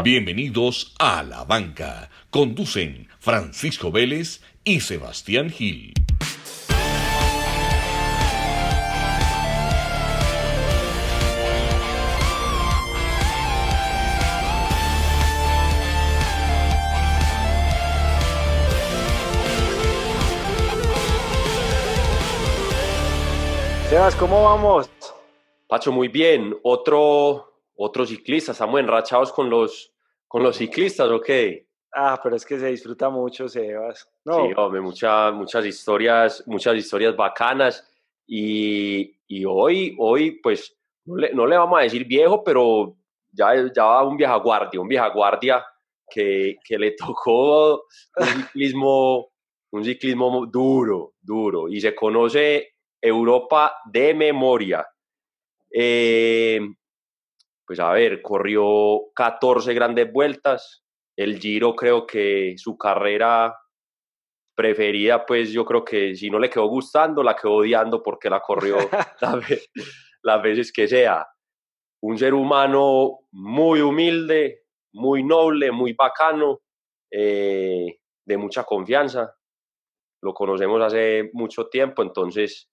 Bienvenidos a La Banca. Conducen Francisco Vélez y Sebastián Gil. Sebas, ¿cómo vamos? Pacho, muy bien. Otro, otro ciclista. Estamos enrachados con los, con los ciclistas, ¿ok? Ah, pero es que se disfruta mucho, Sebas. No. Sí, hombre, muchas historias, muchas historias bacanas. Y, y hoy, hoy, pues, no le, no le, vamos a decir viejo, pero ya, ya va un vieja guardia, un vieja guardia que, que le tocó un ciclismo, un ciclismo duro, duro. Y se conoce Europa de memoria. Eh, pues a ver, corrió 14 grandes vueltas. El Giro creo que su carrera preferida, pues yo creo que si no le quedó gustando, la quedó odiando porque la corrió las veces que sea. Un ser humano muy humilde, muy noble, muy bacano, eh, de mucha confianza. Lo conocemos hace mucho tiempo, entonces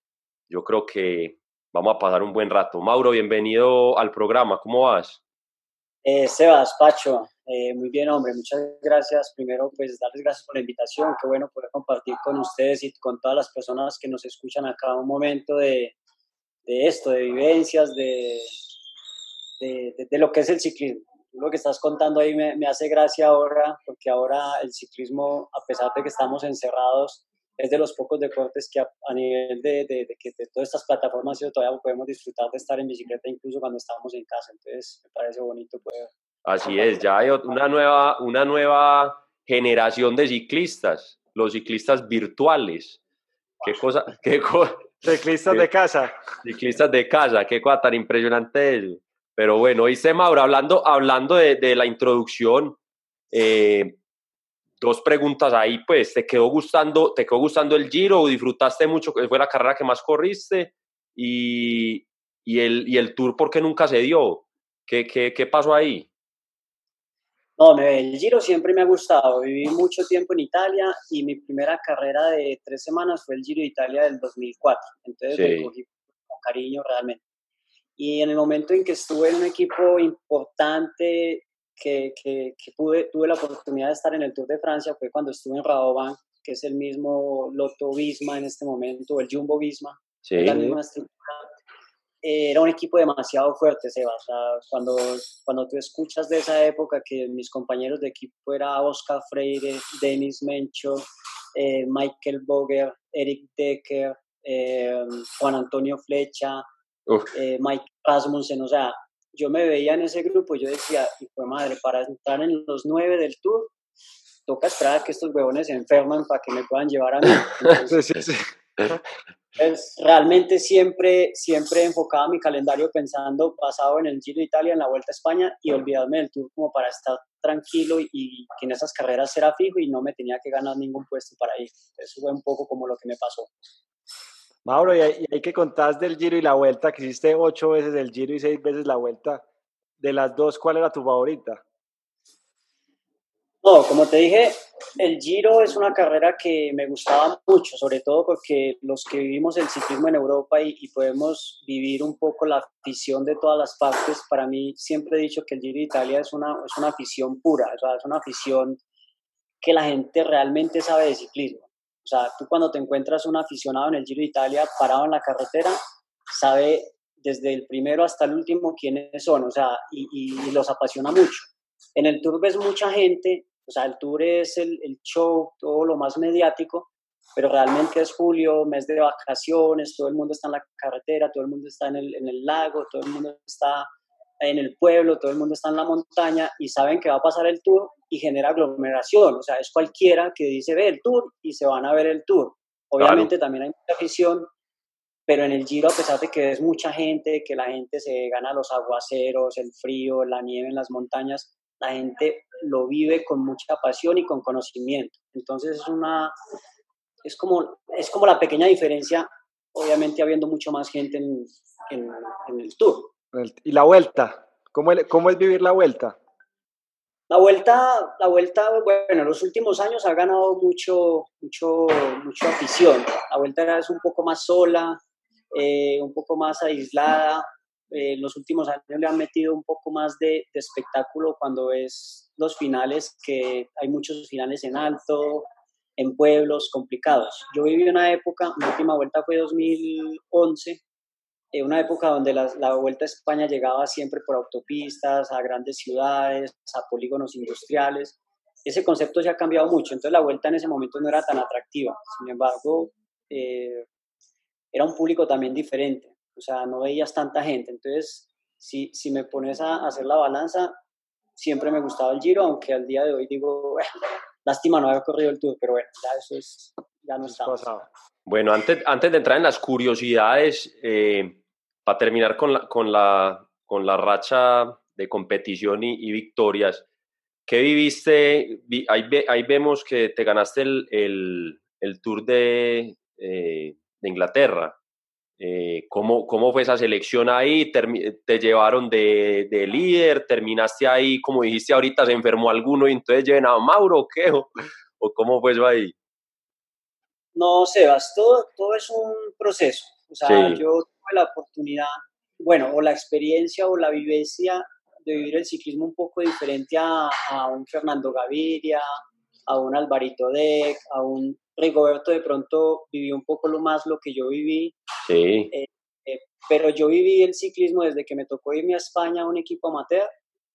yo creo que vamos a pasar un buen rato. Mauro, bienvenido al programa, ¿cómo vas? Eh, Sebas, Pacho, eh, muy bien, hombre, muchas gracias. Primero, pues darles gracias por la invitación, qué bueno poder compartir con ustedes y con todas las personas que nos escuchan acá un momento de, de esto, de vivencias, de, de, de, lo que es el ciclismo. Lo que estás contando ahí me, me hace gracia ahora, porque ahora el ciclismo, a pesar de que estamos encerrados, es de los pocos deportes que a, a nivel de, de, de, que de todas estas plataformas todavía podemos disfrutar de estar en bicicleta incluso cuando estamos en casa. Entonces, me parece bonito poder. Así es, ya hay una nueva, una nueva generación de ciclistas, los ciclistas virtuales. Qué cosa, qué cosa. Ciclistas de casa. Ciclistas de casa, qué cosa tan impresionante eso. Pero bueno, dice Mauro, hablando, hablando de, de la introducción, eh, dos preguntas ahí, pues, ¿te quedó gustando, te quedó gustando el Giro? ¿Disfrutaste mucho? ¿Fue la carrera que más corriste? Y, y, el, y el Tour, ¿por qué nunca se dio? ¿Qué, qué, qué pasó ahí? No, el Giro siempre me ha gustado. Viví mucho tiempo en Italia y mi primera carrera de tres semanas fue el Giro de Italia del 2004. Entonces sí. me cogí con cariño realmente. Y en el momento en que estuve en un equipo importante que, que, que pude, tuve la oportunidad de estar en el Tour de Francia fue cuando estuve en Rabobank, que es el mismo Lotto Visma en este momento, el Jumbo Visma, sí. la misma estructura. Eh, era un equipo demasiado fuerte, Sebas. O sea, cuando, cuando tú escuchas de esa época que mis compañeros de equipo era Oscar Freire, Denis Mencho, eh, Michael Eric Decker, eh, Juan Antonio Flecha, Mike Rasmussen, o sea, yo me veía en ese grupo y yo decía, y fue madre, para entrar en los nueve del tour, toca esperar a que estos huevones se enferman para que me puedan llevar a mí. Entonces, sí, sí, sí. Pues, realmente siempre, siempre enfocaba mi calendario pensando basado en el Giro de Italia, en la Vuelta a España y olvidarme del Tour como para estar tranquilo y, y que en esas carreras era fijo y no me tenía que ganar ningún puesto para ir. Eso fue un poco como lo que me pasó. Mauro, y hay, que contar del Giro y la Vuelta, que hiciste ocho veces el Giro y seis veces la Vuelta. De las dos, ¿cuál era tu favorita? No, como te dije, el Giro es una carrera que me gustaba mucho, sobre todo porque los que vivimos el ciclismo en Europa y, podemos vivir un poco la afición de todas las partes, para mí siempre he dicho que el Giro de Italia es una, es una afición pura, es una afición que la gente realmente sabe de ciclismo. O sea, tú cuando te encuentras un aficionado en el Giro de Italia parado en la carretera, sabe desde el primero hasta el último quiénes son, o sea, y, y, los apasiona mucho. En el Tour ves mucha gente o sea, el tour es el, el, show, todo lo más mediático, pero realmente es julio, mes de vacaciones, todo el mundo está en la carretera, todo el mundo está en el, en el lago, todo el mundo está en el pueblo, todo el mundo está en la montaña y saben que va a pasar el tour y genera aglomeración. O sea, es cualquiera que dice ve el tour y se van a ver el tour. Obviamente claro. también hay mucha afición, pero en el Giro, a pesar de que es mucha gente, que la gente se gana los aguaceros, el frío, la nieve en las montañas, la gente lo vive con mucha pasión y con conocimiento. Entonces es una, es como, es como la pequeña diferencia, obviamente habiendo mucho más gente en, en, en el tour. ¿Y la vuelta? ¿Cómo, ¿Cómo es vivir la vuelta? La vuelta, la vuelta, bueno, en los últimos años ha ganado mucho, mucho, mucha afición. La vuelta es un poco más sola, eh, un poco más aislada. Eh, en los últimos años le han metido un poco más de, de espectáculo cuando es los finales, que hay muchos finales en alto, en pueblos complicados. Yo viví una época, mi última vuelta fue 2011, en una época donde la, la, Vuelta a España llegaba siempre por autopistas, a grandes ciudades, a polígonos industriales. Ese concepto se ha cambiado mucho, entonces la Vuelta en ese momento no era tan atractiva. Sin embargo, eh, era un público también diferente, o sea, no veías tanta gente. Entonces, si, si me pones a hacer la balanza, siempre me gustaba el Giro, aunque al día de hoy digo, bueno, lástima no haber corrido el Tour, pero bueno, ya eso es, ya no está. Bueno, antes, antes de entrar en las curiosidades, eh, para terminar con la, con, la, con la racha de competición y, y victorias, ¿qué viviste? Ahí, ahí, vemos que te ganaste el, el, el Tour de, eh, de Inglaterra. Eh, ¿cómo, ¿Cómo fue esa selección ahí? ¿Te llevaron de, de, líder? ¿Terminaste ahí? Como dijiste ahorita, se enfermó alguno y entonces lleven a Mauro o qué? ¿O, o cómo fue eso ahí? No, Sebas, todo, todo es un proceso. O sea, sí. yo la oportunidad, bueno, o la experiencia o la vivencia de vivir el ciclismo un poco diferente a, a un Fernando Gaviria, a un Alvarito Deck, a un Rigoberto de pronto viví un poco lo más lo que yo viví. Sí. Eh, eh, pero yo viví el ciclismo desde que me tocó irme a España a un equipo amateur,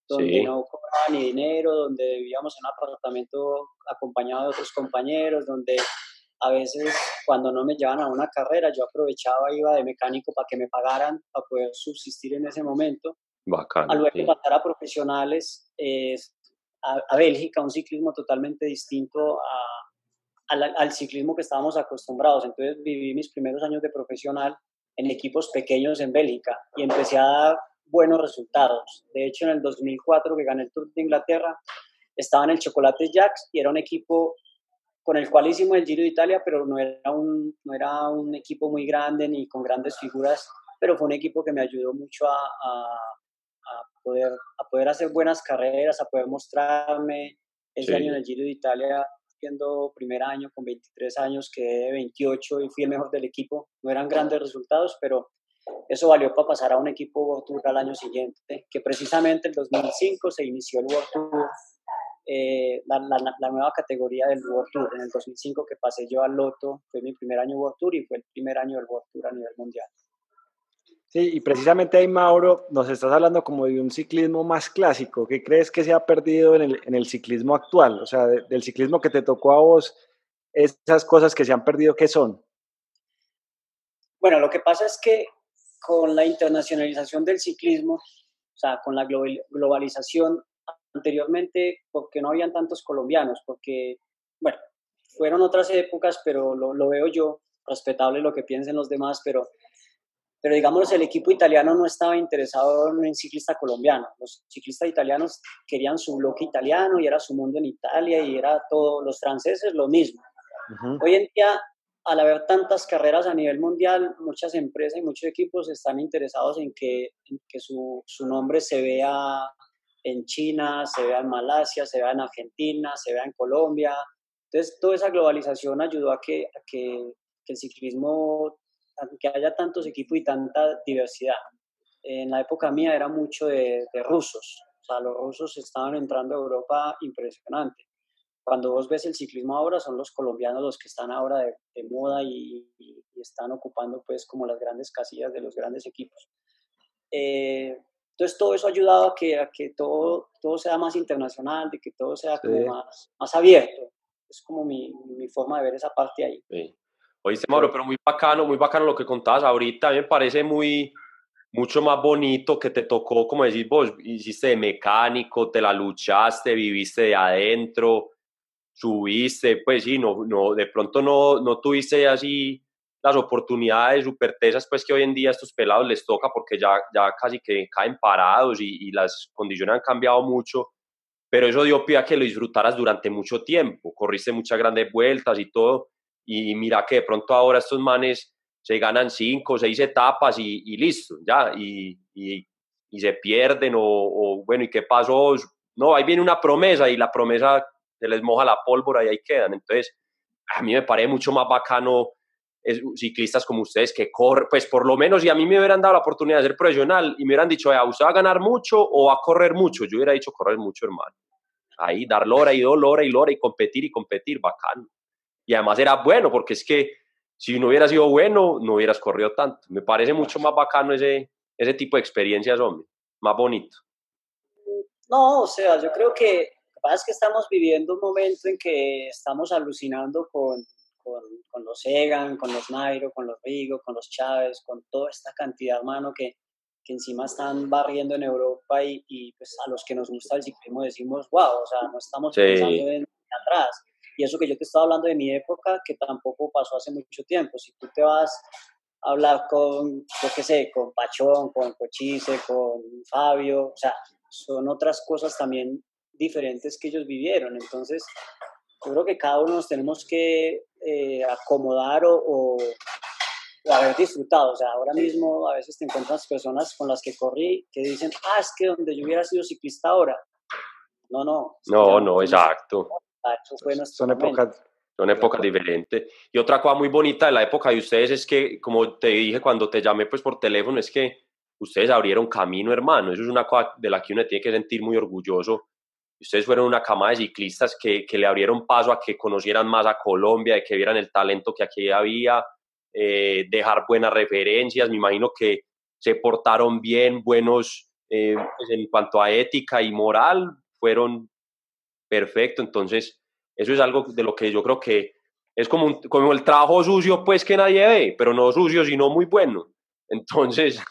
donde sí. no cobraba ni dinero, donde vivíamos en un apartamento acompañado de otros compañeros, donde a veces cuando no me llevaban a una carrera, yo aprovechaba, iba de mecánico para que me pagaran, para poder subsistir en ese momento. Bacán, a luego sí. pasar a profesionales, eh, a, a, Bélgica, un ciclismo totalmente distinto a, al, al, ciclismo que estábamos acostumbrados. Entonces viví mis primeros años de profesional en equipos pequeños en Bélgica y empecé a dar buenos resultados. De hecho, en el 2004 que gané el Tour de Inglaterra, estaba en el Chocolate Jacks y era un equipo con el cual hicimos el Giro de Italia, pero no era, un, no era un equipo muy grande ni con grandes figuras, pero fue un equipo que me ayudó mucho a, a, a poder, a poder hacer buenas carreras, a poder mostrarme. Ese sí. año en el Giro de Italia, siendo primer año con 23 años, quedé 28 y fui el mejor del equipo. No eran grandes resultados, pero eso valió para pasar a un equipo World Tour al año siguiente, que precisamente en 2005 se inició el World Tour eh, la, la, la, nueva categoría del World Tour. En el 2005 que pasé yo al Loto, fue mi primer año World Tour y fue el primer año del World Tour a nivel mundial. Sí, y precisamente ahí, Mauro, nos estás hablando como de un ciclismo más clásico. ¿Qué crees que se ha perdido en el, en el ciclismo actual? O sea, de, del ciclismo que te tocó a vos, esas cosas que se han perdido, ¿qué son? Bueno, lo que pasa es que con la internacionalización del ciclismo, o sea, con la globalización, anteriormente porque no habían tantos colombianos, porque, bueno, fueron otras épocas, pero lo, lo, veo yo, respetable lo que piensen los demás, pero, pero digamos el equipo italiano no estaba interesado en un ciclista colombiano. Los ciclistas italianos querían su bloque italiano y era su mundo en Italia y era todo, los franceses lo mismo. Uh -huh. Hoy en día, al haber tantas carreras a nivel mundial, muchas empresas y muchos equipos están interesados en que, en que su, su nombre se vea en China, se vea en Malasia, se vea en Argentina, se vea en Colombia. Entonces, toda esa globalización ayudó a que, a que, que el ciclismo, que haya tantos equipos y tanta diversidad. En la época mía era mucho de, de rusos, o sea, los rusos estaban entrando a Europa impresionante. Cuando vos ves el ciclismo ahora, son los colombianos los que están ahora de, de moda y, y, y, están ocupando pues como las grandes casillas de los grandes equipos. Eh, entonces todo eso ha ayudado a que, a que todo, todo sea más internacional, de que todo sea como sí. más, más abierto. Es como mi, mi, forma de ver esa parte ahí. Sí. Oíste, Mauro, pero muy bacano, muy bacano lo que contabas ahorita. A mí me parece muy, mucho más bonito que te tocó, como decís vos, hiciste de mecánico, te la luchaste, viviste de adentro, subiste, pues sí, no, no, de pronto no, no tuviste así las oportunidades súper tesas pues que hoy en día a estos pelados les toca porque ya, ya casi que caen parados y, y, las condiciones han cambiado mucho, pero eso dio pie a que lo disfrutaras durante mucho tiempo, corriste muchas grandes vueltas y todo, y mira que de pronto ahora estos manes se ganan cinco o seis etapas y, y listo, ya, y, y, se pierden o, o, bueno, ¿y qué pasó? no, ahí viene una promesa y la promesa se les moja la pólvora y ahí quedan. Entonces, a mí me parece mucho más bacano es, ciclistas como ustedes que corren, pues por lo menos, si a mí me hubieran dado la oportunidad de ser profesional y me hubieran dicho, ¿usted va a ganar mucho o va a correr mucho? Yo hubiera dicho correr mucho, hermano. Ahí, dar lora y dos lora y lora y competir y competir, bacano. Y además era bueno, porque es que si no hubiera sido bueno, no hubieras corrido tanto. Me parece mucho más bacano ese, ese tipo de experiencias, hombre, más bonito. No, o sea, yo creo que lo que pasa es que estamos viviendo un momento en que estamos alucinando con, con, con los Egan, con los Nairo, con los Rigo, con los Chávez, con toda esta cantidad, hermano, que, que encima están barriendo en Europa y, y, pues a los que nos gusta el ciclismo decimos, wow, o sea, no estamos pensando en atrás. Y eso que yo te estaba hablando de mi época, que tampoco pasó hace mucho tiempo. Si tú te vas a hablar con, yo qué sé, con Pachón, con Cochise, con Fabio, o sea, son otras cosas también diferentes que ellos vivieron. Entonces, yo creo que cada uno nos tenemos que eh, acomodar o, o, haber disfrutado. O sea, ahora mismo a veces te encuentras personas con las que corrí que dicen, ah, es que donde yo hubiera sido ciclista ahora. No, no. No, no, exacto. Eso fue son épocas. Son épocas diferentes. Y otra cosa muy bonita de la época de ustedes es que, como te dije cuando te llamé pues por teléfono, es que ustedes abrieron camino, hermano. Eso es una cosa de la que uno tiene que sentir muy orgulloso. Ustedes fueron una cama de ciclistas que, que le abrieron paso a que conocieran más a Colombia, de que vieran el talento que aquí había, eh, dejar buenas referencias. Me imagino que se portaron bien, buenos eh, pues en cuanto a ética y moral, fueron perfecto. Entonces, eso es algo de lo que yo creo que es como, como el trabajo sucio, pues que nadie ve, pero no sucio, sino muy bueno. Entonces,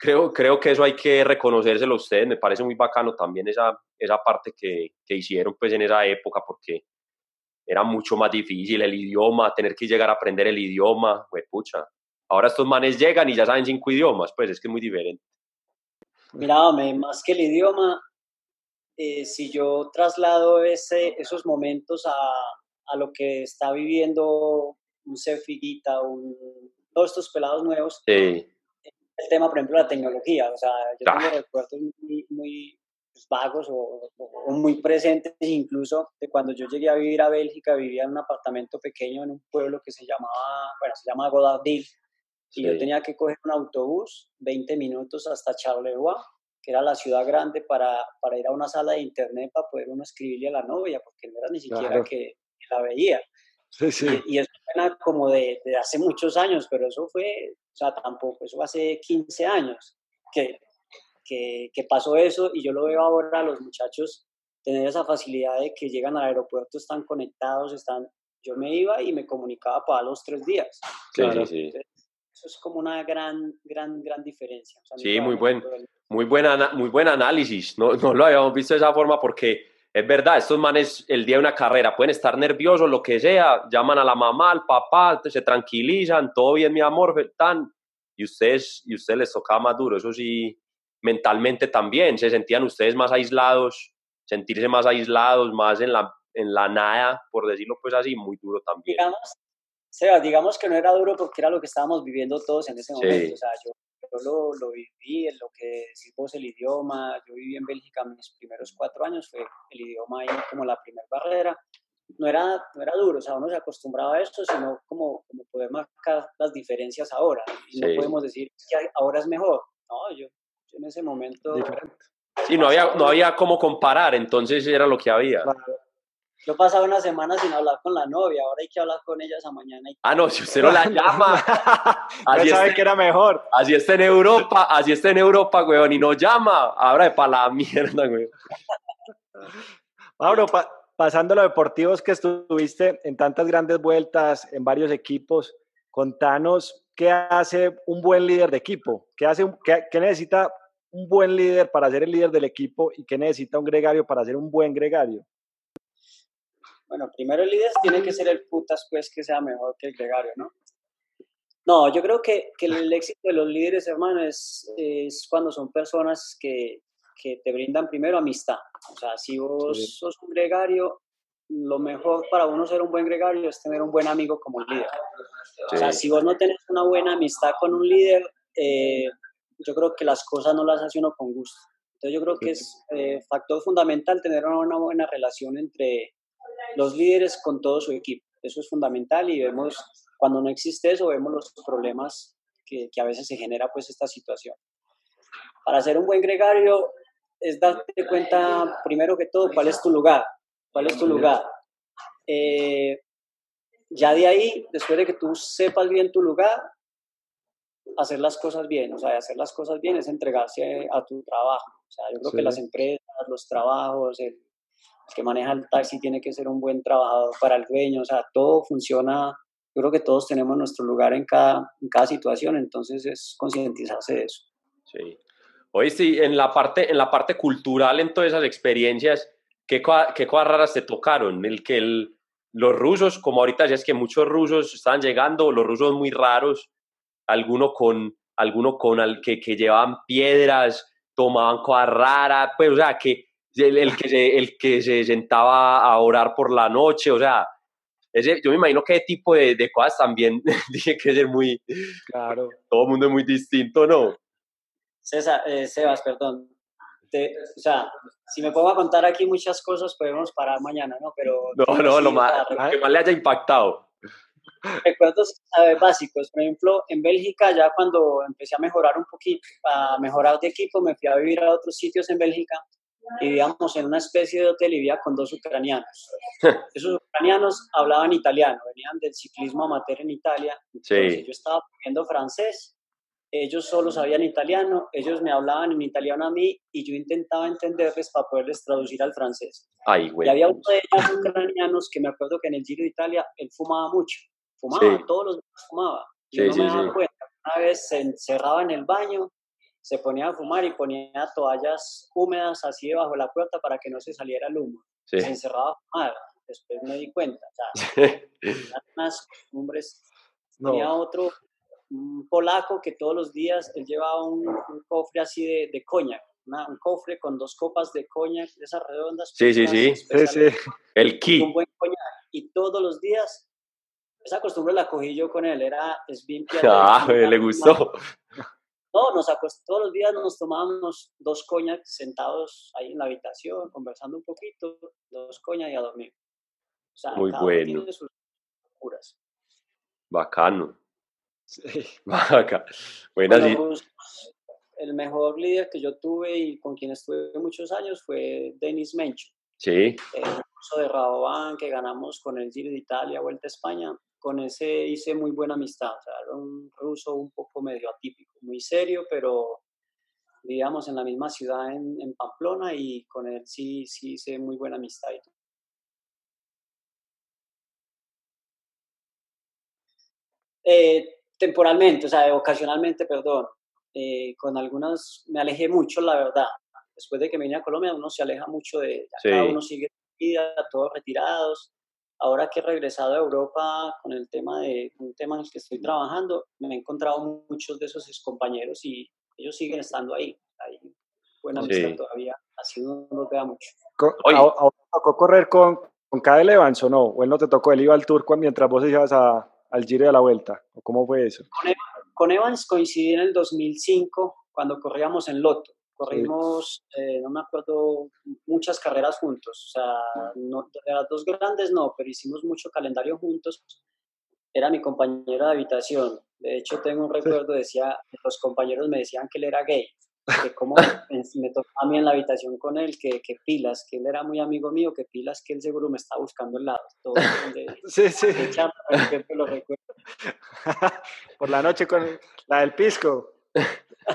creo, creo que eso hay que reconocérselo a ustedes. Me parece muy bacano también esa, esa parte que, que hicieron pues en esa época, porque era mucho más difícil el idioma, tener que llegar a aprender el idioma, pues pucha. Ahora estos manes llegan y ya saben cinco idiomas, pues es que es muy diferente. Mira, más que el idioma, eh, si yo traslado ese, esos momentos a, a, lo que está viviendo un Cefiguita, un, todos estos pelados nuevos, sí el tema, por ejemplo, la tecnología. O sea, yo tengo ah. recuerdos muy, muy pues, vagos o, muy presentes incluso de cuando yo llegué a vivir a Bélgica, vivía en un apartamento pequeño en un pueblo que se llamaba, bueno, se llama Godardil, y yo tenía que coger un autobús 20 minutos hasta Charleroi, que era la ciudad grande, para, para ir a una sala de internet para poder uno escribirle a la novia, porque no era ni siquiera que, la veía. Sí, sí. Y, eso suena como de, de, hace muchos años, pero eso fue o sea, tampoco, eso hace 15 años que, que, que pasó eso y yo lo veo ahora a los muchachos tener esa facilidad de que llegan al aeropuerto, están conectados, están... Yo me iba y me comunicaba para los tres días. Claro, sí, sí. eso es como una gran, gran, gran diferencia. sí, muy buen, muy, buena, muy buen análisis. No, no lo habíamos visto de esa forma porque es verdad, estos manes el día de una carrera pueden estar nerviosos, lo que sea, llaman a la mamá, al papá, se tranquilizan, todo bien, mi amor, tan, y ustedes, y ustedes les tocaba más duro, eso sí, mentalmente también, se sentían ustedes más aislados, sentirse más aislados, más en la, en la nada, por decirlo pues así, muy duro también. Digamos, Seba, digamos que no era duro porque era lo que estábamos viviendo todos en ese momento, o sea, yo yo lo, lo, viví, en lo que decimos el idioma, yo viví en Bélgica mis primeros cuatro años, fue el idioma ahí como la primera barrera. No era, no era duro, o sea, uno se acostumbraba a esto, sino como, como poder marcar las diferencias ahora. Y no podemos decir que ahora es mejor. No, yo, yo en ese momento... Diferente. Sí, no había, no había cómo comparar, entonces era lo que había. Yo pasaba una semana sin hablar con la novia, ahora hay que hablar con ella esa mañana. Ah, no, si usted no la llama. así sabe que era mejor. Así está en Europa, así está en Europa, weón, y no llama. Ahora de para la mierda, weón. Mauro, pasando a los deportivos que estuviste en tantas grandes vueltas, en varios equipos, contanos qué hace un buen líder de equipo, qué, hace, qué, qué necesita un buen líder para ser el líder del equipo y qué necesita un gregario para ser un buen gregario. Bueno, primero el líder tiene que ser el putas, pues, que sea mejor que el gregario, ¿no? No, yo creo que, que el éxito de los líderes, hermano, es, es cuando son personas que, que, te brindan primero amistad. O sea, si vos sos un gregario, lo mejor para uno ser un buen gregario es tener un buen amigo como líder. O sea, si vos no tenés una buena amistad con un líder, eh, yo creo que las cosas no las hace uno con gusto. Entonces yo creo que es eh, factor fundamental tener una buena relación entre los líderes con todo su equipo. Eso es fundamental y vemos, cuando no existe eso, vemos los problemas que, que a veces se genera pues esta situación. Para ser un buen gregario es darte cuenta, primero que todo, cuál es tu lugar, cuál es tu lugar. Eh, ya de ahí, después de que tú sepas bien tu lugar, hacer las cosas bien. O sea, hacer las cosas bien es entregarse a tu trabajo. O sea, yo creo que las empresas, los trabajos, el, que maneja el taxi tiene que ser un buen trabajador para el dueño. O sea, todo funciona. Yo creo que todos tenemos nuestro lugar en cada, en cada situación, entonces es concientizarse de eso. Sí. Oye, sí, en la parte, en la parte cultural, en todas esas experiencias, ¿qué, qué cosas raras te tocaron? El que el, los rusos, como ahorita ya es que muchos rusos están llegando, los rusos muy raros, alguno con, alguno con al que, que llevaban piedras, tomaban cosas raras, pues, o sea, que el, que se, el que se sentaba a orar por la noche, o sea, ese, yo me imagino que ese tipo de, de cosas también tiene que ser muy... Claro. Todo el mundo es muy distinto, ¿no? César, eh, Sebas, perdón. o sea, si me pongo a contar aquí muchas cosas, podemos parar mañana, ¿no? Pero... No, no, lo más, que más le haya impactado. Recuerdos básicos, por ejemplo, en Bélgica ya cuando empecé a mejorar un poquito, a mejorar de equipo, me fui a vivir a otros sitios en Bélgica y vivíamos en una especie de hotel y vivía con dos ucranianos. Esos ucranianos hablaban italiano, venían del ciclismo amateur en Italia. Sí. Yo estaba aprendiendo francés ellos solo sabían italiano, ellos me hablaban en italiano a mí y yo intentaba entenderles para poderles traducir al francés. Ay, güey. Y había uno de ellos ucranianos que me acuerdo que en el Giro de Italia él fumaba mucho, fumaba, todos los días fumaba. Y sí, no me sí, daba cuenta. Una vez se encerraba en el baño, se ponía a fumar y ponía toallas húmedas así debajo de la puerta para que no se saliera el humo. Se encerraba a fumar. Después me di cuenta. O sea, unas costumbres. Tenía otro un polaco que todos los días él llevaba un, cofre así de, de coñac, un cofre con dos copas de coñac, esas redondas. Sí, sí, sí. sí, El ki. Un buen coñac. Y todos los días, esa costumbre la cogí yo con él, era es bien Ah, le gustó. No, nos todos los días nos tomábamos dos coñac sentados ahí en la habitación, conversando un poquito, dos coñac y a dormir. O sea, Muy bueno. Sus Bacano. Sí. bueno, pues, el mejor líder que yo tuve y con quien estuve muchos años fue Denis Mencho. Sí. El curso de Rabobank que ganamos con el Giro de Italia, Vuelta a España. Con ese hice muy buena amistad. O sea, era un ruso un poco medio atípico, muy serio, pero vivíamos en la misma ciudad en, en Pamplona y con él sí, sí hice muy buena amistad. Eh, temporalmente, o sea, ocasionalmente, perdón. Eh, con algunas me alejé mucho, la verdad. Después de que me vine a Colombia, uno se aleja mucho de cada uno sigue vida, todos retirados. Ahora que he regresado a Europa con el tema de un tema en el que estoy trabajando, me he encontrado muchos de esos compañeros y ellos siguen estando ahí. Hay buena amistad todavía, así uno no vea mucho. ¿Ahora tocó correr con, con Cadel Evans o no? ¿O él no te tocó? ¿Él iba al tour mientras vos ibas a, al Giro de la Vuelta? ¿O cómo fue eso? Con, Evans coincidí en el 2005 cuando corríamos en Loto. Corrimos, eh, no me acuerdo, muchas carreras juntos. O sea, no, de las dos grandes no, pero hicimos mucho calendario juntos. Era mi compañero de habitación. De hecho, tengo un recuerdo, decía, los compañeros me decían que él era gay que como me tocó a mí en la habitación con él, que, que, pilas, que él era muy amigo mío, que pilas, que él seguro me estaba buscando el lado. Todo sí, sí. lo recuerdo. Por la noche con la del pisco.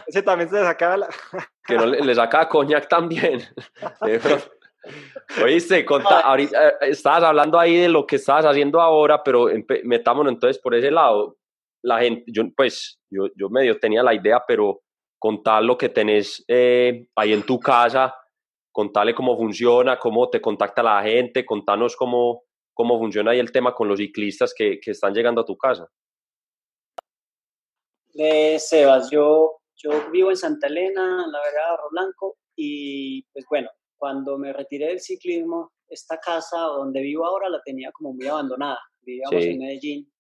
Ese también se sacaba la... que no le, le sacaba coñac también. Oíste, conta, ahorita, eh, estabas hablando ahí de lo que estabas haciendo ahora, pero metámonos entonces por ese lado. La gente, yo, pues, yo, yo medio tenía la idea, pero contar lo que tenés eh, ahí en tu casa, contarle cómo funciona, cómo te contacta la gente, contanos cómo, cómo funciona ahí el tema con los ciclistas que, que están llegando a tu casa. Eh, Sebas, yo, yo vivo en Santa Elena, en la vereda de Blanco, y pues bueno, cuando me retiré del ciclismo, esta casa donde vivo ahora la tenía como muy abandonada. Vivíamos en Medellín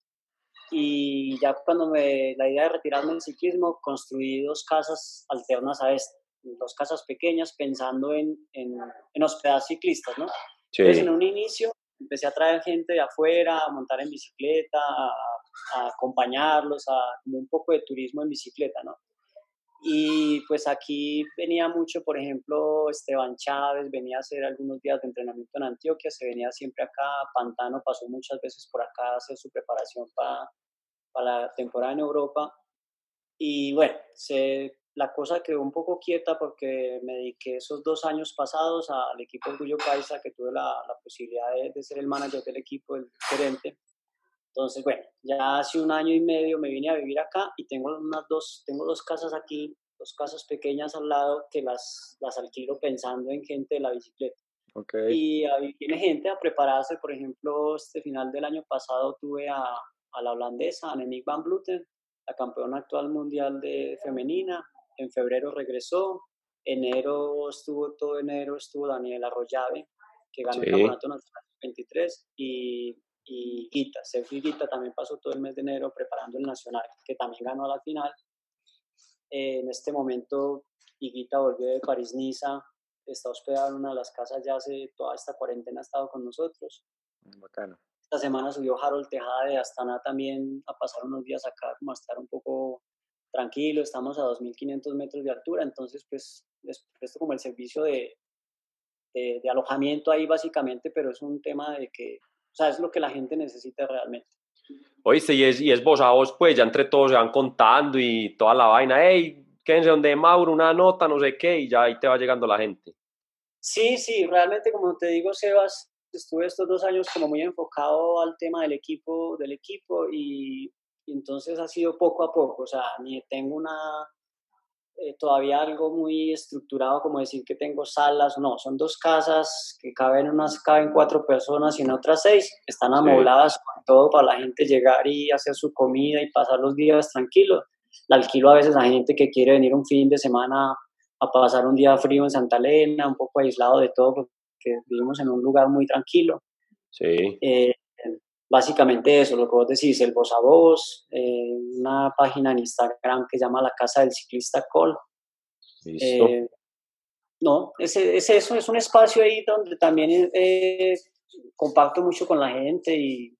y ya cuando me, la idea de retirarme del ciclismo, construí dos casas alternas a esta. dos casas pequeñas pensando en, en, en hospedar ciclistas, ¿no? Entonces, en un inicio empecé a traer gente de afuera, a montar en bicicleta, a, acompañarlos, a como un poco de turismo en bicicleta, ¿no? Y pues aquí venía mucho, por ejemplo, Esteban Chávez, venía a hacer algunos días de entrenamiento en Antioquia, se venía siempre acá, Pantano pasó muchas veces por acá a hacer su preparación para, para la temporada en Europa. Y bueno, la cosa quedó un poco quieta porque me dediqué esos dos años pasados al equipo Orgullo Paisa, que tuve la, la posibilidad de, ser el manager del equipo, el gerente. Entonces, bueno, ya hace un año y medio me vine a vivir acá y tengo unas dos, tengo dos casas aquí, dos casas pequeñas al lado que las, las alquilo pensando en gente de la bicicleta. Okay. Y ahí viene gente a prepararse, por ejemplo, este final del año pasado tuve a, a la holandesa, Annemiek van Bluten, la campeona actual mundial de femenina, en febrero regresó, enero estuvo, todo enero estuvo Daniel Arroyave, que ganó el campeonato nacional 23, y, y Guita, Sergio Guita también pasó todo el mes de enero preparando el nacional, que también ganó la final. Eh, en este momento, Guita volvió de París-Niza, está hospedado en una de las casas ya hace toda esta cuarentena, ha estado con nosotros. Bacano. Esta semana subió Harold Tejada de Astana también a pasar unos días acá, como a estar un poco tranquilo, estamos a 2.500 metros de altura, entonces pues les presto como el servicio de, de, alojamiento ahí básicamente, pero es un tema de que, o sea, es lo que la gente necesita realmente. Oíste, y es, y es vos a vos, pues ya entre todos se van contando y toda la vaina, hey, quédense donde Mauro, una nota, no sé qué, y ya ahí te va llegando la gente. Sí, sí, realmente como te digo, Sebas, estuve estos dos años como muy enfocado al tema del equipo, del equipo y y entonces ha sido poco a poco, o sea, ni tengo una, eh, todavía algo muy estructurado como decir que tengo salas, no, son dos casas que caben unas, caben cuatro personas y en otras seis, están amobladas con todo para la gente llegar y hacer su comida y pasar los días tranquilos. La alquilo a veces a gente que quiere venir un fin de semana a pasar un día frío en Santa Elena, un poco aislado de todo, porque vivimos en un lugar muy tranquilo. Sí. Eh, básicamente eso, lo que vos decís, el voz a voz, eh, una página en Instagram que se llama La Casa del Ciclista Col. Eh, no, es, es, eso, es un espacio ahí donde también eh, comparto mucho con la gente y,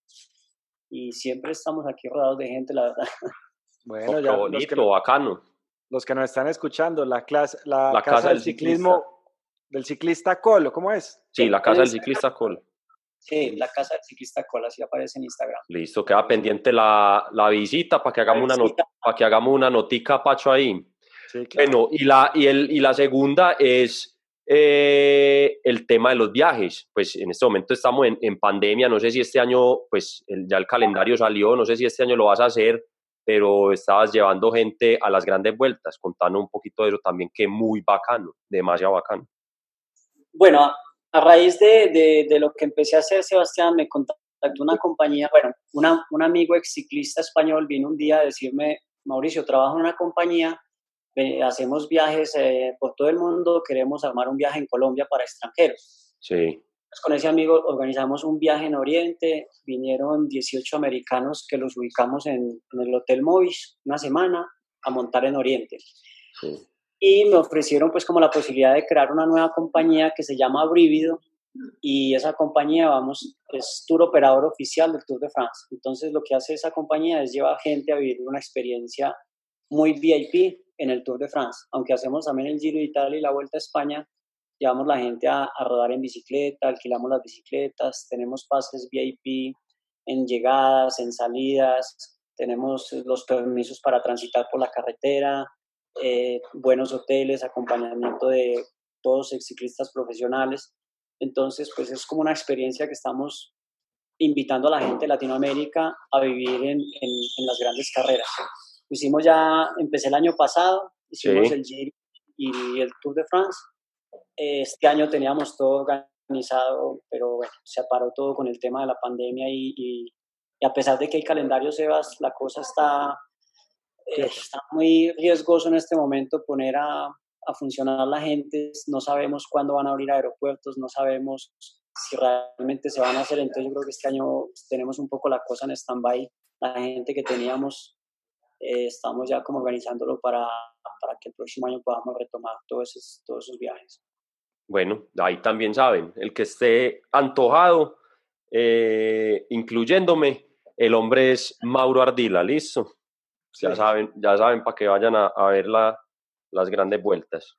y, siempre estamos aquí rodeados de gente, la verdad. Bueno, ya, bonito, los que, bacano. Los que nos están escuchando, la, clase, la, Casa, del, Ciclismo, del Ciclista Col, ¿cómo es? Sí, la Casa del Ciclista Col. Sí, la casa del ciclista Cola, así aparece en Instagram. Listo, queda pendiente la, la visita para que hagamos una nota, para que hagamos una notica, Pacho, ahí. Sí, claro. Bueno, y la, y, el, y la segunda es eh, el tema de los viajes. Pues en este momento estamos en, en pandemia, no sé si este año, pues ya el calendario salió, no sé si este año lo vas a hacer, pero estabas llevando gente a las grandes vueltas, contando un poquito de eso también, que muy bacano, demasiado bacano. Bueno, a raíz de, de, lo que empecé a hacer, Sebastián, me contactó una compañía, bueno, una, un amigo ex ciclista español vino un día a decirme, Mauricio, trabajo en una compañía, hacemos viajes eh, por todo el mundo, queremos armar un viaje en Colombia para extranjeros. Sí. Pues con ese amigo organizamos un viaje en Oriente, vinieron 18 americanos que los ubicamos en, en el Hotel Movis una semana a montar en Oriente. Sí y me ofrecieron pues como la posibilidad de crear una nueva compañía que se llama Brívido y esa compañía, vamos, es tour operador oficial del Tour de France. Entonces lo que hace esa compañía es llevar gente a vivir una experiencia muy VIP en el Tour de France. Aunque hacemos también el Giro de Italia y la Vuelta a España, llevamos la gente a, a rodar en bicicleta, alquilamos las bicicletas, tenemos pases VIP en llegadas, en salidas, tenemos los permisos para transitar por la carretera, eh, buenos hoteles, acompañamiento de todos ciclistas profesionales. Entonces, pues es como una experiencia que estamos invitando a la gente de Latinoamérica a vivir en, en, las grandes carreras. Hicimos ya, empecé el año pasado, hicimos el Giro y el Tour de France. Este año teníamos todo organizado, pero bueno, se paró todo con el tema de la pandemia y, y, y a pesar de que el calendario Sebas, la cosa está está muy riesgoso en este momento poner a, a, funcionar la gente, no sabemos cuándo van a abrir aeropuertos, no sabemos si realmente se van a hacer, entonces yo creo que este año tenemos un poco la cosa en stand-by, la gente que teníamos eh, estamos ya como organizándolo para, para que el próximo año podamos retomar todos esos, todos esos viajes. Bueno, ahí también saben, el que esté antojado, eh, incluyéndome, el hombre es Mauro Ardila, listo. Ya saben, ya saben para que vayan a, a ver la, las grandes vueltas.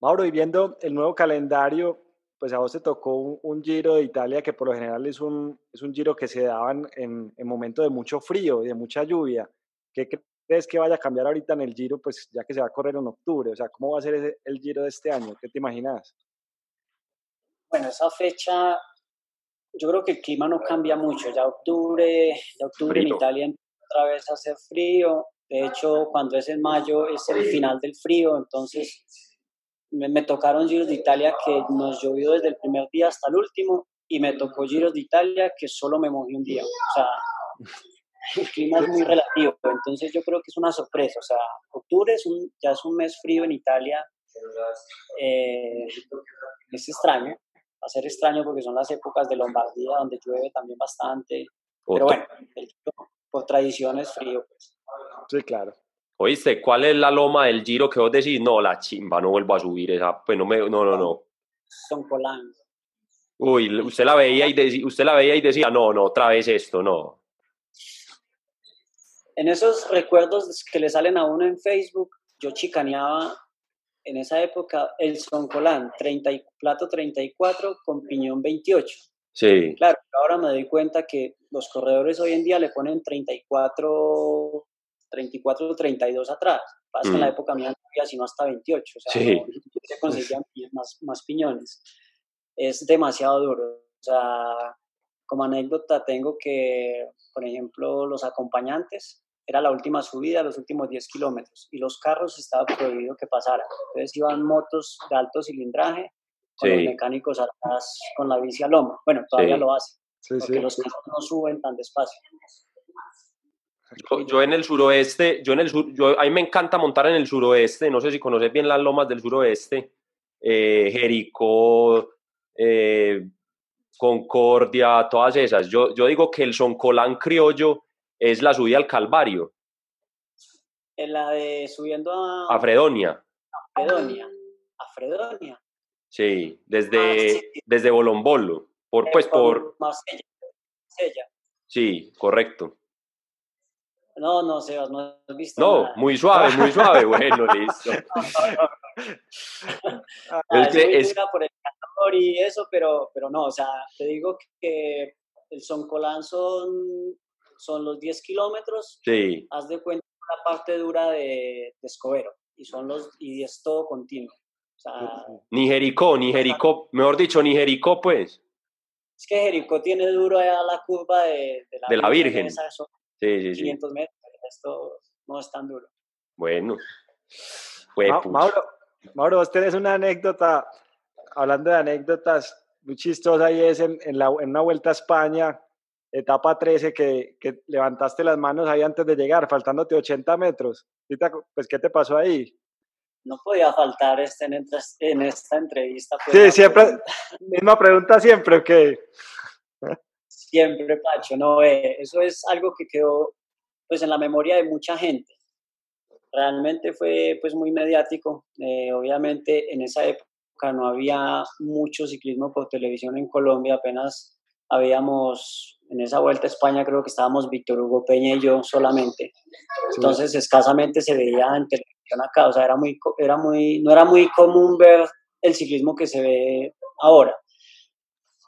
Mauro, y viendo el nuevo calendario, pues a vos te tocó un, Giro de Italia que por lo general es un, es un Giro que se daban en, en momentos de mucho frío y de mucha lluvia. ¿Qué crees que vaya a cambiar ahorita en el Giro, pues ya que se va a correr en octubre? O sea, ¿cómo va a ser el Giro de este año? ¿Qué te imaginas? Bueno, esa fecha, yo creo que el clima no cambia mucho. Ya octubre, ya octubre en Italia otra vez a hacer frío. De hecho, cuando es en mayo es el final del frío, entonces me, tocaron Giros de Italia que nos llovió desde el primer día hasta el último y me tocó Giros de Italia que solo me mojé un día. O sea, el clima es muy relativo, entonces yo creo que es una sorpresa. O sea, octubre es un, ya es un mes frío en Italia. Eh, es extraño, va a ser extraño porque son las épocas de Lombardía donde llueve también bastante. Pero bueno, por tradición es frío. Pues. Sí, claro. Oíste, ¿cuál es la loma del giro que vos decís? No, la chimba, no vuelvo a subir esa. Pues no, me, no, no, no. Son colando. Uy, usted la veía y decía, usted la veía y decía, no, no, otra vez esto, no. En esos recuerdos que le salen a uno en Facebook, yo chicaneaba en esa época el Soncolán, 30, plato 34 con piñón 28. Sí. Claro, ahora me doy cuenta que los corredores hoy en día le ponen 34 34 o 32 atrás. Pasa en la mm. época mía no había sino hasta 28, o sea, sí. se conseguían más, más piñones. Es demasiado duro. O sea, como anécdota tengo que, por ejemplo, los acompañantes, era la última subida, los últimos 10 kilómetros, y los carros estaba prohibido que pasaran. Entonces iban motos de alto cilindraje, con los mecánicos atrás con la bici a loma. Bueno, todavía lo hacen, porque los carros no suben tan despacio. Yo, en el suroeste, yo en el sur, yo, a mí me encanta montar en el suroeste, no sé si conoces bien las lomas del suroeste, eh, Jericó, eh, Concordia, todas esas. Yo, yo digo que el Soncolán criollo es la subida al Calvario. En la de subiendo a... A Fredonia. A Fredonia. A Fredonia. Sí, desde, ah, desde Bolombolo. Por, pues, por... Sí, correcto. No, no, Sebas, no has visto. No, muy suave, muy suave. bueno, listo. Ah, es que es... por el calor y eso, pero, pero no, o sea, te digo que el Soncolán son, son los 10 kilómetros. Sí. Haz de cuenta la parte dura de, de Escobero y, son los, y es todo continuo. O sea, ni Jericó, ni Jericó, mejor dicho, ni Jericó, pues. Es que Jericó tiene duro allá la curva de, de la, de la Virgen. Sí, sí, sí. 500 metros, esto no es tan duro. Bueno. Mauro, Mauro, vos tenés una anécdota, hablando de anécdotas, muy chistosa y es en, en, la, en una vuelta a España, etapa 13, que, que, levantaste las manos ahí antes de llegar, faltándote 80 metros. Pues, ¿qué te pasó ahí? No podía faltar este en, en esta entrevista. Pues, sí, siempre, misma pregunta siempre, ¿o qué? Siempre, Pacho, no, eh, eso es algo que quedó pues en la memoria de mucha gente. Realmente fue pues muy mediático. Eh, obviamente en esa época no había mucho ciclismo por televisión en Colombia, apenas habíamos en esa vuelta a España creo que estábamos Víctor Hugo Peña y yo solamente. Entonces escasamente se veía en televisión acá, o sea, era muy, era muy, no era muy común ver el ciclismo que se ve ahora.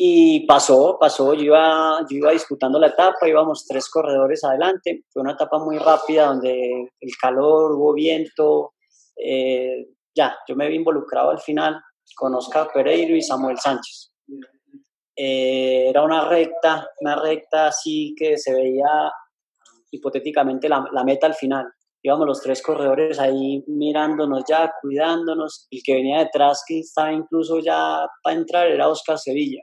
Y pasó, pasó, yo iba, yo iba disputando la etapa, íbamos tres corredores adelante, fue una etapa muy rápida donde el calor, hubo viento, eh, ya, yo me vi involucrado al final con Oscar Pereiro y Samuel Sánchez. Eh, era una recta, una recta así que se veía hipotéticamente la, la meta al final. Íbamos los tres corredores ahí mirándonos ya, cuidándonos. El que venía detrás, que estaba incluso ya para entrar, era Oscar Sevilla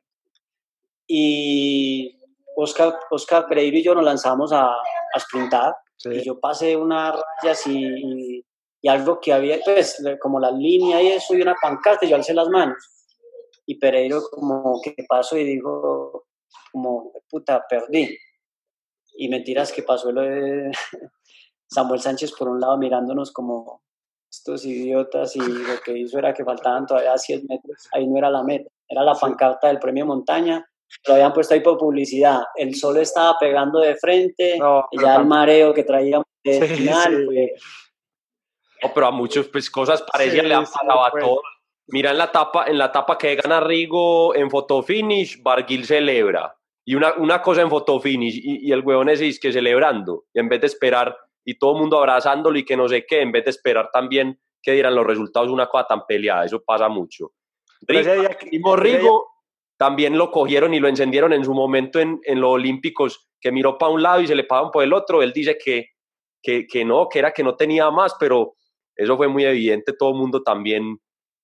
y Oscar, Oscar Pereiro y yo nos lanzamos a, a sprintar. Y yo pasé unas rayas y, y, algo que había, pues, como la línea y eso, y una pancarta, y yo alcé las manos. Y Pereiro como que pasó y dijo, como, puta, perdí. Y mentiras que pasó lo de, Samuel Sánchez por un lado mirándonos como estos idiotas y lo que hizo era que faltaban todavía 100 metros, ahí no era la meta, era la pancarta del premio montaña, lo habían puesto ahí por publicidad, el sol estaba pegando de frente, ya el mareo que traíamos de final. No, pero a muchos pues cosas parecidas le han pasado a todos. Mira en la tapa, en la etapa que gana Rigo en fotofinish, Barguil celebra. Y una, una cosa en fotofinish y, y el huevón ese es que celebrando, y en vez de esperar y todo el mundo abrazándolo y que no sé qué, en vez de esperar también que dieran los resultados una cosa tan peleada, eso pasa mucho. Rigo, Rigo también lo cogieron y lo encendieron en su momento en, en los Olímpicos, que miró para un lado y se le pagaban por el otro, él dice que, que, que no, que era que no tenía más, pero eso fue muy evidente, todo el mundo también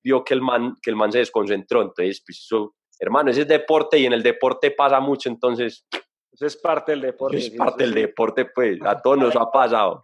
vio que el man, que el man se desconcentró, entonces, pues eso, hermano, ese es deporte y en el deporte pasa mucho, entonces eso es parte del deporte. Es parte del deporte, pues, a todos nos ha pasado.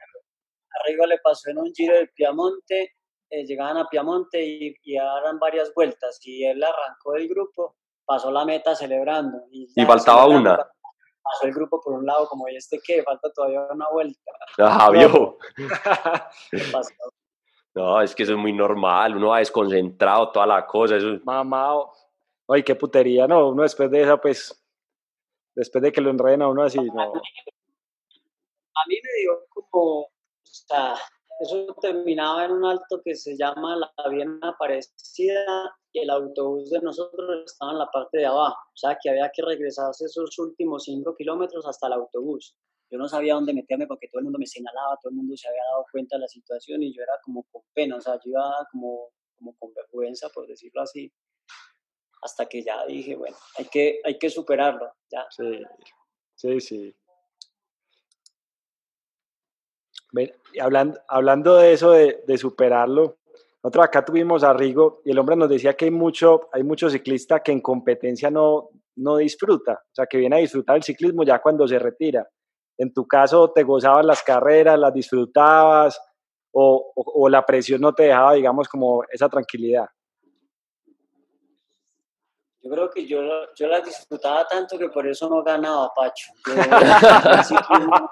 Arriba le pasó en un giro del Piamonte, eh, llegaban a Piamonte y, y daban varias vueltas, y él arrancó del grupo, pasó la meta celebrando. Y, faltaba una. Pasó el grupo por un lado, como, ¿y este qué? Falta todavía una vuelta. Ah, vio. no, es que eso es muy normal, uno va desconcentrado, toda la cosa. Eso... Mamá, ay, qué putería, no, uno después de eso, pues después de que lo enreden a uno así, no. A mí me dio como, o sea, eso terminaba en un alto que se llama La Viena Aparecida y el autobús de nosotros estaba en la parte de abajo, o sea, que había que regresarse esos últimos cinco kilómetros hasta el autobús. Yo no sabía dónde meterme porque todo el mundo me señalaba, todo el mundo se había dado cuenta de la situación y yo era como con pena, o sea, yo iba como, como con vergüenza, por decirlo así hasta que ya dije, bueno, hay que, hay que superarlo. Ya. Sí, sí, sí. Hablando, hablando de eso, de, superarlo, nosotros acá tuvimos a Rigo y el hombre nos decía que hay mucho, hay mucho ciclista que en competencia no, no disfruta, o sea, que viene a disfrutar el ciclismo ya cuando se retira. En tu caso, ¿te gozabas las carreras, las disfrutabas o, o la presión no te dejaba, digamos, como esa tranquilidad? Yo creo que yo, yo las disfrutaba tanto que por eso no ganaba, Pacho.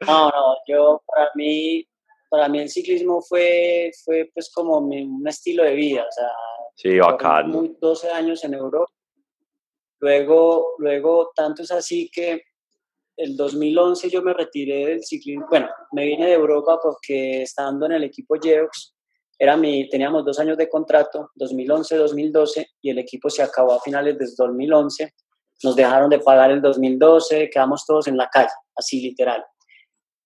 no, no, yo para mí, para mí el ciclismo fue, fue pues como un estilo de vida, o sea, sí, bacán. 12 años en Europa. Luego, luego, tanto es así que el 2011 yo me retiré del ciclismo, bueno, me vine de Europa porque estando en el equipo Geox, era mi, teníamos dos años de contrato, 2011-2012, y el equipo se acabó a finales del 2011. Nos dejaron de pagar el 2012, quedamos todos en la calle, así literal.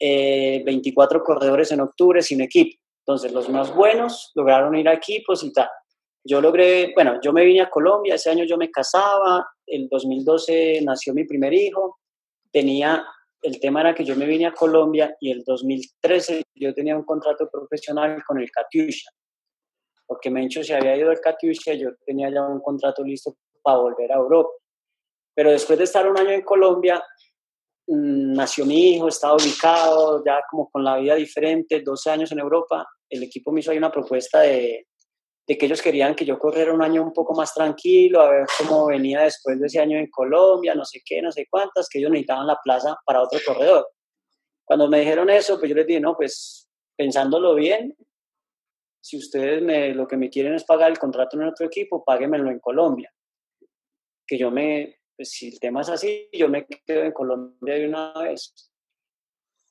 24 eh, corredores en octubre sin equipo. Entonces, los más buenos lograron ir a equipos y tal. Yo logré, bueno, yo me vine a Colombia, ese año yo me casaba, el 2012 nació mi primer hijo, tenía el tema era que yo me vine a Colombia y el 2013 yo tenía un contrato profesional con el Katyusha, porque Mencho se había ido al Katyusha, yo tenía ya un contrato listo para volver a Europa. Pero después de estar un año en Colombia, mm, nació mi hijo, estaba ubicado ya como con la vida diferente, 12 años en Europa, el equipo me hizo una propuesta de, de que ellos querían que yo corriera un año un poco más tranquilo, a ver cómo venía después de ese año en Colombia, no sé qué, no sé cuántas, que ellos necesitaban la plaza para otro corredor. Cuando me dijeron eso, pues yo les dije, no, pues pensándolo bien, si ustedes me, lo que me quieren es pagar el contrato en otro equipo, páguenmelo en Colombia. Que yo me, pues si el tema es así, yo me quedo en Colombia de una vez.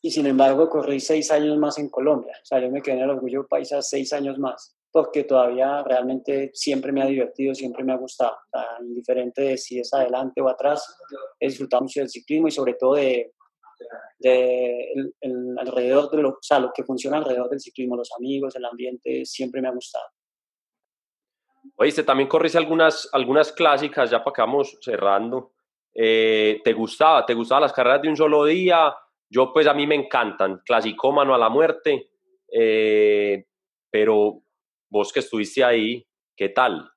Y sin embargo, corrí seis años más en Colombia. O sea, yo me quedé en el orgullo paisa seis años más porque todavía realmente siempre me ha divertido, siempre me ha gustado. indiferente de si es adelante o atrás, he disfrutado mucho del ciclismo y sobre todo de, de el, alrededor de lo, o sea, lo que funciona alrededor del ciclismo, los amigos, el ambiente, siempre me ha gustado. Oíste, también corriste algunas, algunas clásicas, ya para que vamos cerrando. Eh, ¿Te gustaba? ¿Te gustaban las carreras de un solo día? Yo, pues a mí me encantan, clasicómano a la muerte, eh, pero Vos que estuviste ahí, ¿qué tal?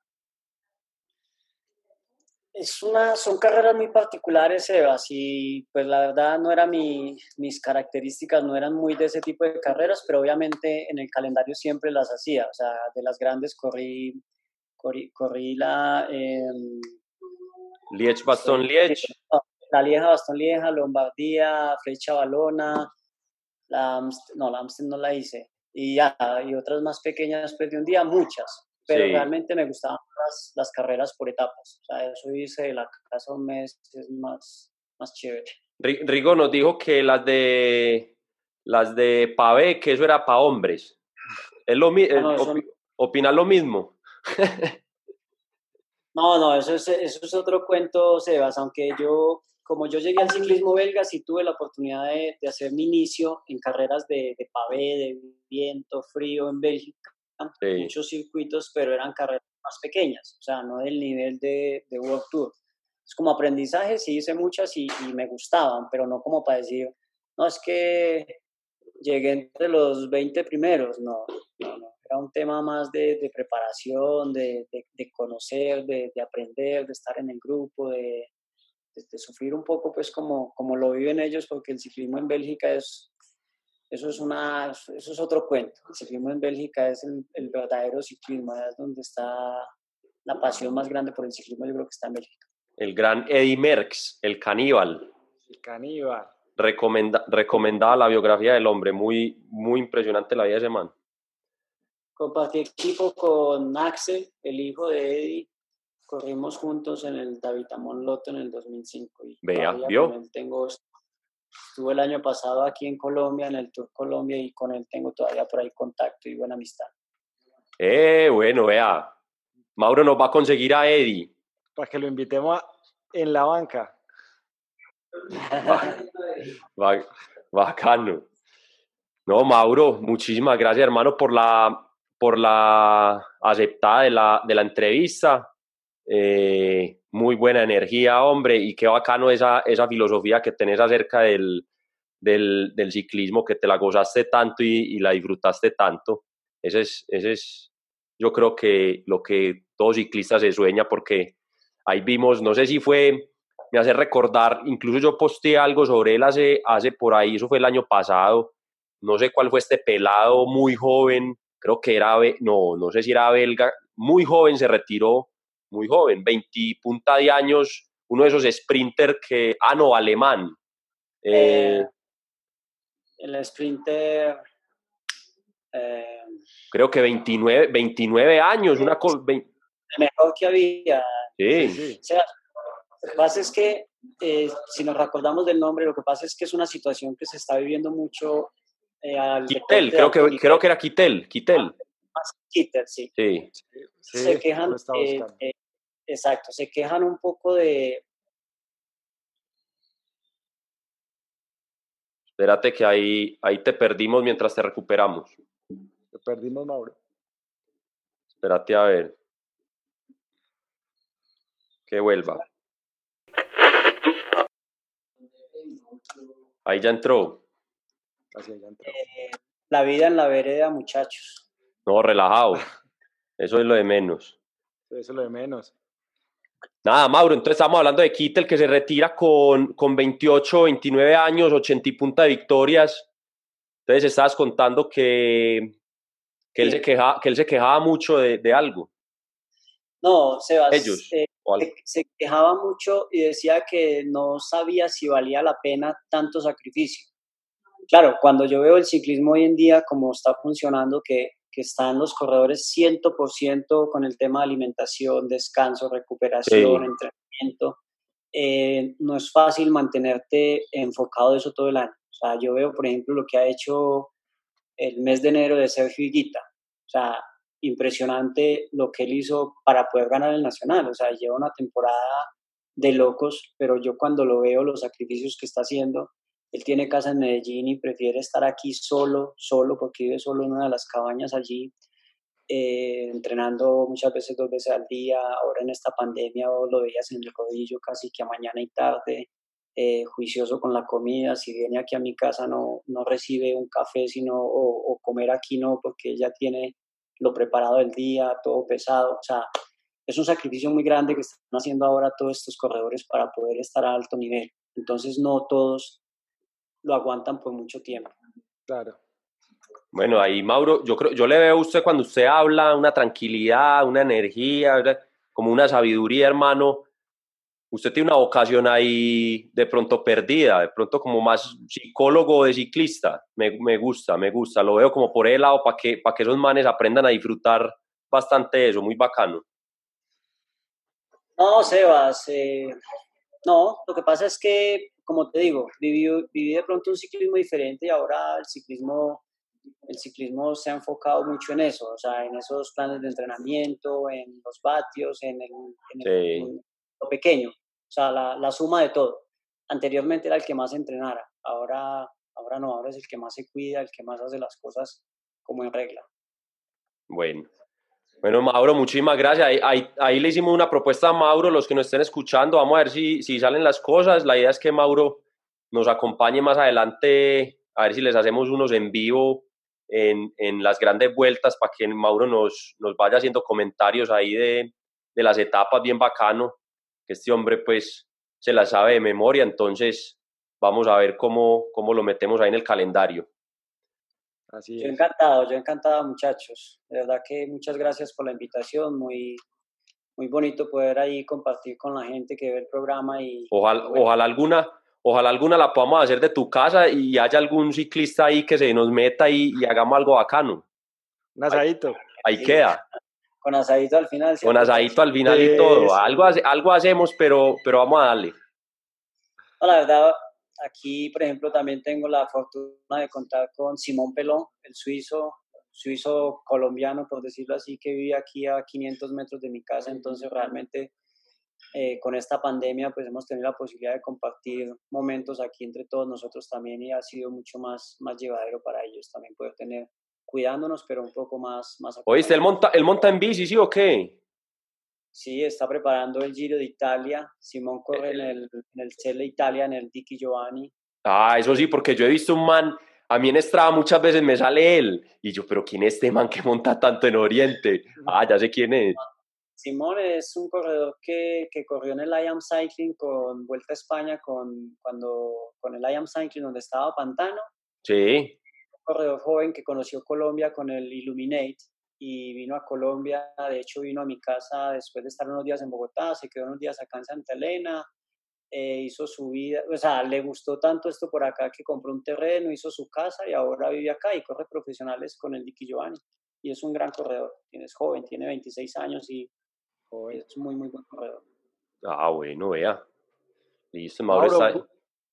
Es una, son carreras muy particulares, Sebas, y pues la verdad no eran mi, mis características, no eran muy de ese tipo de carreras, pero obviamente en el calendario siempre las hacía, o sea, de las grandes corrí, corrí, la... Eh, Liege, Bastón, Liege. La Lieja, Bastón, Lieja, Lombardía, Flecha Balona, La no, la Amstel no la hice. Y ya, y otras más pequeñas, pues de un día, muchas. Pero realmente me gustaban las, las, carreras por etapas. O sea, eso hice de la casa un mes, es más, más chévere. Rigo nos dijo que las de las de Pavé, que eso era para hombres. ¿Es lo, ¿Opina lo mismo? no, no, eso es, eso es otro cuento, Sebas, aunque yo como yo llegué al ciclismo belga, sí tuve la oportunidad de, hacer mi inicio en carreras de, de, pavé, de viento, frío en Bélgica, muchos circuitos, pero eran carreras más pequeñas, o sea, no del nivel de, de World Tour. Es como aprendizaje, sí hice muchas y, me gustaban, pero no como para decir, no, es que llegué entre los 20 primeros, no, no, no. Era un tema más de, de preparación, de, de conocer, de, aprender, de estar en el grupo, de, de, sufrir un poco, pues como, como lo viven ellos, porque el ciclismo en Bélgica es, eso es, una, eso es otro cuento. El ciclismo en Bélgica es el, verdadero ciclismo, es donde está la pasión más grande por el ciclismo, yo creo que está en Bélgica. El gran Eddie Merckx, el caníbal. El caníbal. Recomenda, recomendada la biografía del hombre, muy, muy impresionante la vida de ese man. Compartí equipo con Axel, el hijo de Eddie, corrimos juntos en el David Amon Loto en el 2005. Y Vea, ¿vio? tengo, estuve el año pasado aquí en Colombia, en el Tour Colombia, y con él tengo todavía por ahí contacto y buena amistad. Eh, bueno, vea. Mauro nos va a conseguir a Eddie. Para que lo invitemos en la banca. bacano. No, Mauro, muchísimas gracias, hermano, por la, por la aceptada de la, de la entrevista. Eh, muy buena energía, hombre, y qué bacano esa, esa filosofía que tenés acerca del, del, ciclismo, que te la gozaste tanto y, la disfrutaste tanto. Ese es, ese es, yo creo que lo que todo ciclista se sueña, porque ahí vimos, no sé si fue, me hace recordar, incluso yo posteé algo sobre él hace, hace por ahí, eso fue el año pasado, no sé cuál fue este pelado muy joven, creo que era, no, no sé si era belga, muy joven se retiró muy joven, 20 punta de años, uno de esos sprinter que, ah, no, alemán. Eh, eh el sprinter... Eh, creo que 29, 29 años, una cosa... Mejor que había. Sí. sí. O sea, lo que pasa es que, eh, si nos recordamos del nombre, lo que pasa es que es una situación que se está viviendo mucho al Kittel, creo que, creo que era Kittel, Kittel. Ah, sí. Sí. se quejan, Exacto, se quejan un poco de... Espérate que ahí, ahí te perdimos mientras te recuperamos. Te perdimos, Mauro. Espérate a ver. Que vuelva. Ahí ya entró. Eh, la vida en la vereda, muchachos. No, relajado. Eso es lo de menos. Eso es lo de menos. Nada, Mauro, entonces estamos hablando de Kittel que se retira con, con 28, 29 años, 80 y punta de victorias. Entonces estabas contando que, que, él, se quejaba, que él se quejaba mucho de, de algo. No, Sebas, Ellos, eh, se, quejaba mucho y decía que no sabía si valía la pena tanto sacrificio. Claro, cuando yo veo el ciclismo hoy en día como está funcionando, que que están los corredores 100% con el tema de alimentación, descanso, recuperación, entrenamiento. Eh, no es fácil mantenerte enfocado eso todo el año. O sea, yo veo, por ejemplo, lo que ha hecho el mes de enero de Sergio Higuita. O sea, impresionante lo que él hizo para poder ganar el Nacional. O sea, lleva una temporada de locos, pero yo cuando lo veo, los sacrificios que está haciendo, él tiene casa en Medellín y prefiere estar aquí solo, solo, porque vive solo en una de las cabañas allí, eh, entrenando muchas veces dos veces al día. Ahora en esta pandemia lo veías en el rodillo casi que a mañana y tarde, eh, juicioso con la comida. Si viene aquí a mi casa no, no recibe un café sino, o, o comer aquí no, porque ella tiene lo preparado del día, todo pesado. O sea, es un sacrificio muy grande que están haciendo ahora todos estos corredores para poder estar a alto nivel. Entonces no todos lo aguantan por mucho tiempo. Claro. Bueno, ahí Mauro, yo creo, yo le veo a usted cuando usted habla una tranquilidad, una energía, como una sabiduría, hermano. usted tiene una vocación ahí de pronto perdida, de pronto como más psicólogo de ciclista. Me, me gusta, me gusta. Lo veo como por el lado para que, para que esos manes aprendan a disfrutar bastante eso, muy bacano. No, Sebas, eh, no, lo que pasa es que, como te digo, viví, viví de pronto un ciclismo diferente y ahora el ciclismo, el ciclismo se ha enfocado mucho en eso, o sea, en esos planes de entrenamiento, en los vatios, en, el, lo pequeño, o sea, la, la, suma de todo. Anteriormente era el que más entrenara, ahora, ahora no, ahora es el que más se cuida, el que más hace las cosas como en regla. Bueno, bueno, Mauro, muchísimas gracias. Ahí, ahí, le hicimos una propuesta a Mauro, los que nos estén escuchando, vamos a ver si, si salen las cosas. La idea es que Mauro nos acompañe más adelante, a ver si les hacemos unos en vivo en, en las grandes vueltas para que Mauro nos, nos vaya haciendo comentarios ahí de, de las etapas bien bacano, que este hombre pues se las sabe de memoria, entonces vamos a ver cómo, cómo lo metemos ahí en el calendario yo encantado, yo encantado, muchachos. De verdad que muchas gracias por la invitación. Muy, muy bonito poder ahí compartir con la gente que ve el programa y ojalá, ojalá alguna ojalá alguna la podamos hacer de tu casa y haya algún ciclista ahí que se nos meta y, hagamos algo bacano. Un asadito. Ahí, queda. Con asadito al final. Con asadito al final y todo. Algo, algo hacemos, pero, pero vamos a darle. la verdad, Aquí, por ejemplo, también tengo la fortuna de contar con Simón Pelón, el suizo, suizo colombiano, por decirlo así, que vive aquí a 500 metros de mi casa. Entonces, realmente, eh, con esta pandemia, pues hemos tenido la posibilidad de compartir momentos aquí entre todos nosotros también y ha sido mucho más, más llevadero para ellos también poder tener, cuidándonos, pero un poco más... más ¿Oíste? ¿El monta, ¿El monta en bici, sí o qué? Sí, está preparando el Giro de Italia. Simón corre en el, en el Celle Italia, en el Dicky Giovanni. Ah, eso sí, porque yo he visto un man, a mí en Strava muchas veces me sale él, y yo, pero ¿quién es este man que monta tanto en Oriente? Ah, ya sé quién es. Simón es un corredor que, que corrió en el IAM Cycling con Vuelta a España, con, cuando, con el IAM Cycling donde estaba Pantano. Sí. Un corredor joven que conoció Colombia con el Illuminate y vino a Colombia, de hecho vino a mi casa después de estar unos días en Bogotá, se quedó unos días acá en Santa Elena, eh, hizo su vida, o sea, le gustó tanto esto por acá que compró un terreno, hizo su casa y ahora vive acá y corre profesionales con el Dicky Giovanni. Y es un gran corredor, es joven, tiene 26 años y es muy, muy buen corredor. Ah, bueno, vea. Listo, Mauro, está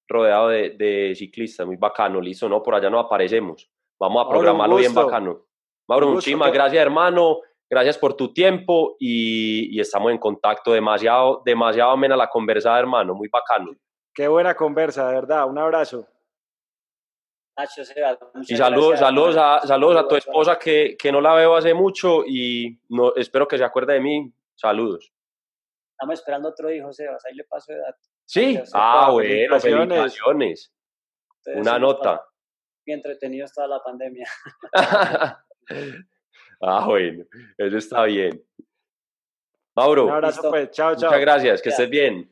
rodeado de, de, ciclistas, muy bacano, listo, ¿no? Por allá no aparecemos. Vamos a programarlo bien bacano. Mauro, muchísimas gracias, hermano. Gracias por tu tiempo y, estamos en contacto. Demasiado, demasiado amena la conversa, hermano. Muy bacano. Qué buena conversa, de verdad. Un abrazo. y saludos, saludos, a, saludos a tu esposa que, que, no la veo hace mucho y no, espero que se acuerde de mí. Saludos. Estamos esperando otro hijo, Sebas. Ahí le paso de datos. Sí, ah, bueno, felicitaciones. Una nota. Muy entretenido toda la pandemia. ah, bueno, eso está bien. Mauro. Un abrazo, pues. Chao, chao. Muchas gracias, que estés bien.